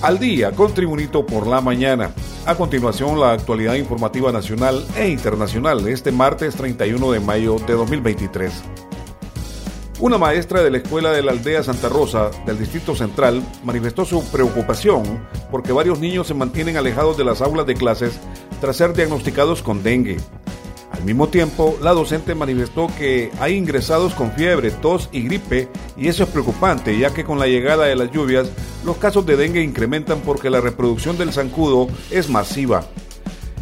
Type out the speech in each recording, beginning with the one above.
Al día con Tribunito por la mañana. A continuación, la actualidad informativa nacional e internacional de este martes 31 de mayo de 2023. Una maestra de la escuela de la aldea Santa Rosa del Distrito Central manifestó su preocupación porque varios niños se mantienen alejados de las aulas de clases tras ser diagnosticados con dengue. Al mismo tiempo, la docente manifestó que hay ingresados con fiebre, tos y gripe y eso es preocupante ya que con la llegada de las lluvias los casos de dengue incrementan porque la reproducción del zancudo es masiva.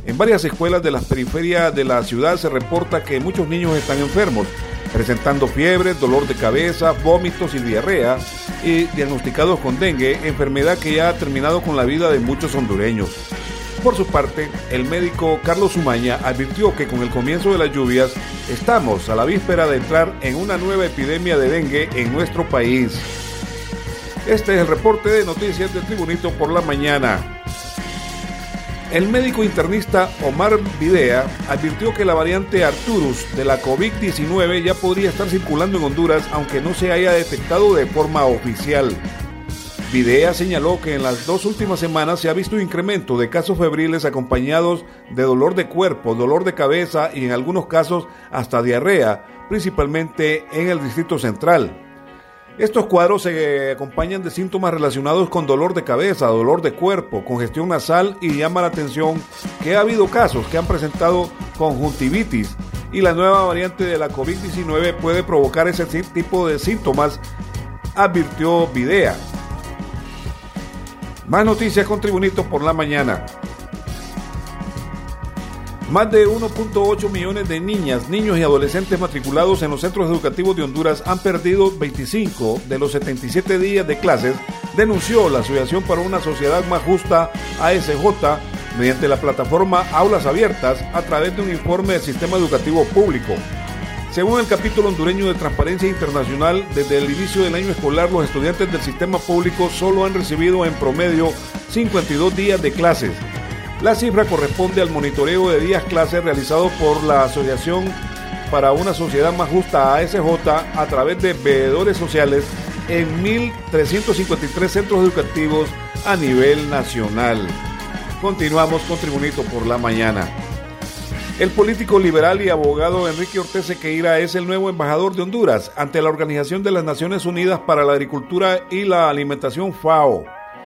En varias escuelas de las periferias de la ciudad se reporta que muchos niños están enfermos, presentando fiebre, dolor de cabeza, vómitos y diarrea, y diagnosticados con dengue, enfermedad que ya ha terminado con la vida de muchos hondureños. Por su parte, el médico Carlos Umaña advirtió que con el comienzo de las lluvias estamos a la víspera de entrar en una nueva epidemia de dengue en nuestro país. Este es el reporte de noticias del Tribunito por la mañana. El médico internista Omar Videa advirtió que la variante Arturus de la COVID-19 ya podría estar circulando en Honduras aunque no se haya detectado de forma oficial. Videa señaló que en las dos últimas semanas se ha visto un incremento de casos febriles acompañados de dolor de cuerpo, dolor de cabeza y en algunos casos hasta diarrea, principalmente en el Distrito Central. Estos cuadros se acompañan de síntomas relacionados con dolor de cabeza, dolor de cuerpo, congestión nasal y llama la atención que ha habido casos que han presentado conjuntivitis y la nueva variante de la COVID-19 puede provocar ese tipo de síntomas, advirtió Videa. Más noticias con Tribunito por la mañana. Más de 1.8 millones de niñas, niños y adolescentes matriculados en los centros educativos de Honduras han perdido 25 de los 77 días de clases, denunció la Asociación para una Sociedad Más Justa, ASJ, mediante la plataforma Aulas Abiertas a través de un informe del sistema educativo público. Según el capítulo hondureño de Transparencia Internacional, desde el inicio del año escolar los estudiantes del sistema público solo han recibido en promedio 52 días de clases. La cifra corresponde al monitoreo de días clases realizado por la Asociación para una Sociedad Más Justa ASJ a través de veedores sociales en 1.353 centros educativos a nivel nacional. Continuamos con Tribunito por la mañana. El político liberal y abogado Enrique Ortez Sequeira es el nuevo embajador de Honduras ante la Organización de las Naciones Unidas para la Agricultura y la Alimentación FAO.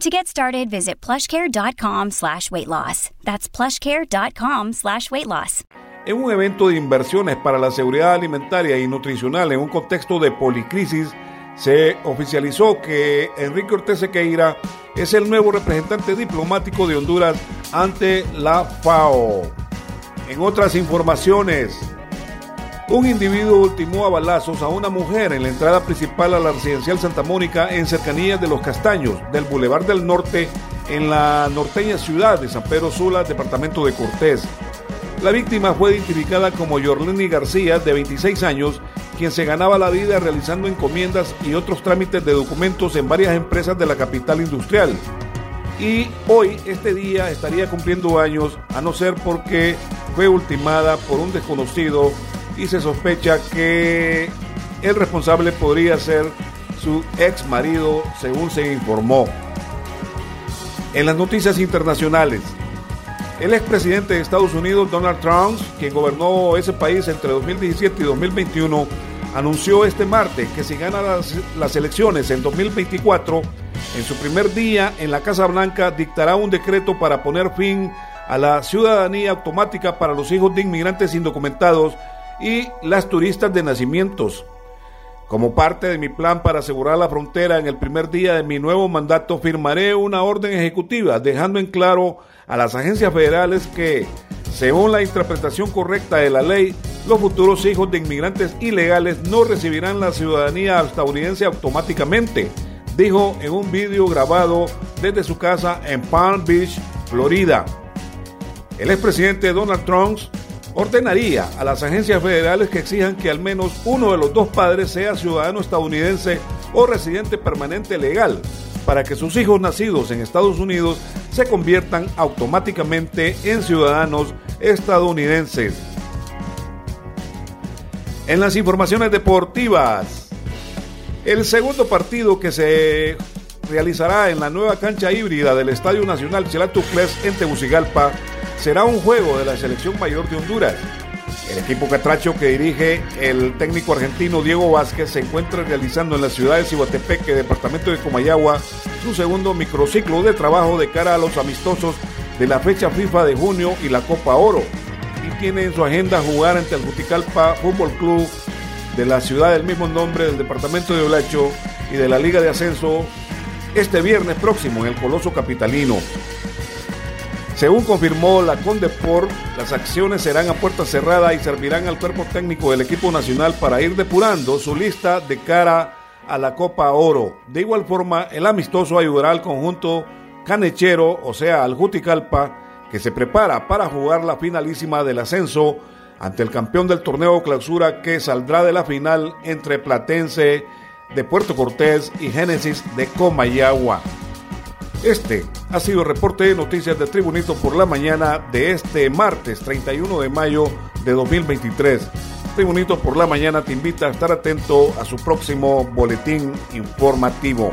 To get started, visit plushcare.com slash weight loss. That's plushcare.com slash weight loss. En un evento de inversiones para la seguridad alimentaria y nutricional en un contexto de policrisis, se oficializó que Enrique Ortez Sequeira es el nuevo representante diplomático de Honduras ante la FAO. En otras informaciones, un individuo ultimó a balazos a una mujer en la entrada principal a la residencial Santa Mónica en cercanías de Los Castaños, del Boulevard del Norte, en la norteña ciudad de San Pedro Sula, departamento de Cortés. La víctima fue identificada como Yorleni García, de 26 años, quien se ganaba la vida realizando encomiendas y otros trámites de documentos en varias empresas de la capital industrial y hoy, este día, estaría cumpliendo años, a no ser porque fue ultimada por un desconocido y se sospecha que el responsable podría ser su ex marido, según se informó. En las noticias internacionales, el expresidente de Estados Unidos, Donald Trump, quien gobernó ese país entre 2017 y 2021, anunció este martes que si gana las, las elecciones en 2024, en su primer día en la Casa Blanca dictará un decreto para poner fin a la ciudadanía automática para los hijos de inmigrantes indocumentados y las turistas de nacimientos. Como parte de mi plan para asegurar la frontera en el primer día de mi nuevo mandato, firmaré una orden ejecutiva dejando en claro a las agencias federales que, según la interpretación correcta de la ley, los futuros hijos de inmigrantes ilegales no recibirán la ciudadanía estadounidense automáticamente, dijo en un vídeo grabado desde su casa en Palm Beach, Florida. El expresidente Donald Trump ordenaría a las agencias federales que exijan que al menos uno de los dos padres sea ciudadano estadounidense o residente permanente legal para que sus hijos nacidos en Estados Unidos se conviertan automáticamente en ciudadanos estadounidenses. En las informaciones deportivas, el segundo partido que se realizará en la nueva cancha híbrida del Estadio Nacional Chelatucles en Tegucigalpa será un juego de la selección mayor de Honduras. El equipo catracho que dirige el técnico argentino Diego Vázquez se encuentra realizando en la ciudad de Cihuatepeque, departamento de Comayagua, su segundo microciclo de trabajo de cara a los amistosos de la fecha FIFA de junio y la Copa Oro. Y tiene en su agenda jugar ante el Juticalpa Fútbol Club de la ciudad del mismo nombre del departamento de Olacho y de la Liga de Ascenso este viernes próximo en el Coloso Capitalino. Según confirmó la Condeport, las acciones serán a puerta cerrada y servirán al cuerpo técnico del equipo nacional para ir depurando su lista de cara a la Copa Oro. De igual forma, el amistoso ayudará al conjunto canechero, o sea, al Juticalpa, que se prepara para jugar la finalísima del ascenso ante el campeón del torneo clausura que saldrá de la final entre Platense de Puerto Cortés y Génesis de Comayagua. Este ha sido el reporte de noticias de Tribunito por la mañana de este martes 31 de mayo de 2023. Tribunito por la mañana te invita a estar atento a su próximo boletín informativo.